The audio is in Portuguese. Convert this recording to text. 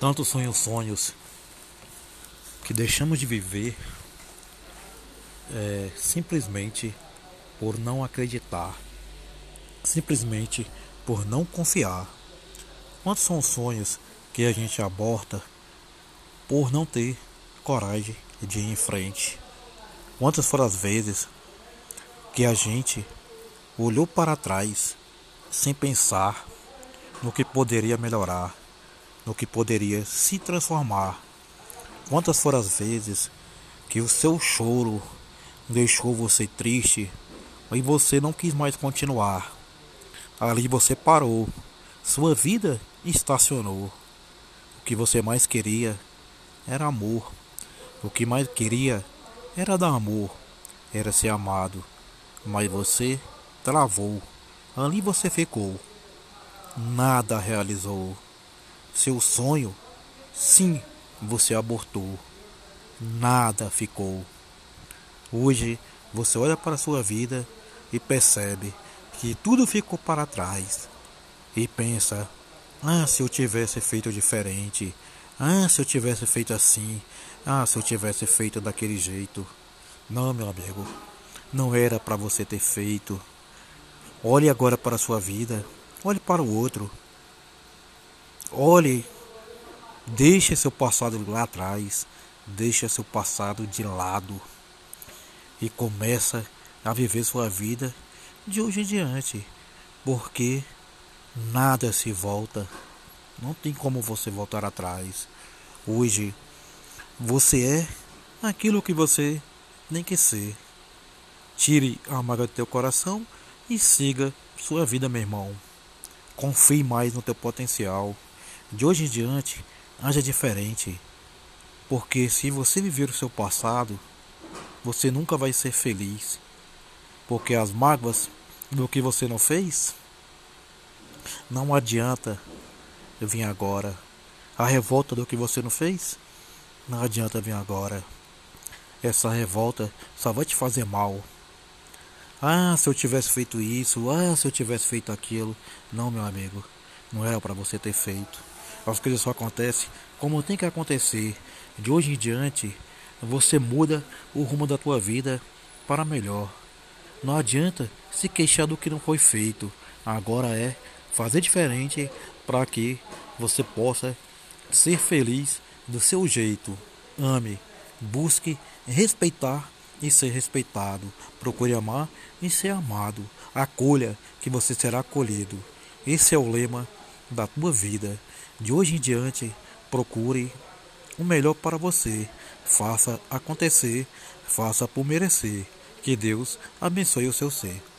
Tantos sonhos, sonhos que deixamos de viver é, simplesmente por não acreditar, simplesmente por não confiar. Quantos são os sonhos que a gente aborta por não ter coragem de ir em frente? Quantas foram as vezes que a gente olhou para trás sem pensar no que poderia melhorar? No que poderia se transformar. Quantas foram as vezes que o seu choro deixou você triste e você não quis mais continuar? Ali você parou, sua vida estacionou. O que você mais queria era amor. O que mais queria era dar amor, era ser amado. Mas você travou. Ali você ficou. Nada realizou. Seu sonho, sim, você abortou. Nada ficou. Hoje você olha para a sua vida e percebe que tudo ficou para trás. E pensa: ah, se eu tivesse feito diferente. Ah, se eu tivesse feito assim. Ah, se eu tivesse feito daquele jeito. Não, meu amigo, não era para você ter feito. Olhe agora para a sua vida. Olhe para o outro. Olhe, deixe seu passado lá atrás, deixe seu passado de lado e começa a viver sua vida de hoje em diante, porque nada se volta, não tem como você voltar atrás. Hoje você é aquilo que você nem quer ser. Tire a mágoa do teu coração e siga sua vida, meu irmão. Confie mais no teu potencial. De hoje em diante, haja diferente. Porque se você viver o seu passado, você nunca vai ser feliz. Porque as mágoas do que você não fez, não adianta vir agora. A revolta do que você não fez, não adianta vir agora. Essa revolta só vai te fazer mal. Ah, se eu tivesse feito isso, ah, se eu tivesse feito aquilo. Não, meu amigo, não era para você ter feito. As coisas só acontecem como tem que acontecer. De hoje em diante, você muda o rumo da tua vida para melhor. Não adianta se queixar do que não foi feito. Agora é fazer diferente para que você possa ser feliz do seu jeito. Ame, busque respeitar e ser respeitado. Procure amar e ser amado. Acolha que você será acolhido. Esse é o lema da tua vida. De hoje em diante, procure o melhor para você. Faça acontecer, faça por merecer. Que Deus abençoe o seu ser.